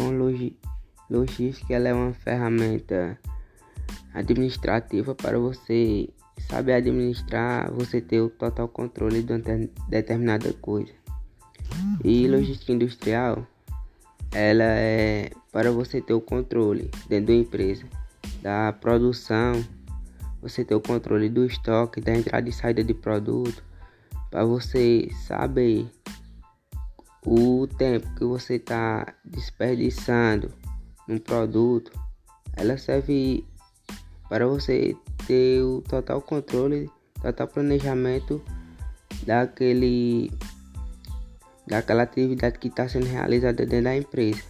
Bom, logística ela é uma ferramenta administrativa para você saber administrar, você ter o total controle de uma determinada coisa. E logística industrial, ela é para você ter o controle dentro da empresa da produção, você ter o controle do estoque, da entrada e saída de produto, para você saber o tempo que você está desperdiçando num produto, ela serve para você ter o total controle, total planejamento daquele daquela atividade que está sendo realizada dentro da empresa.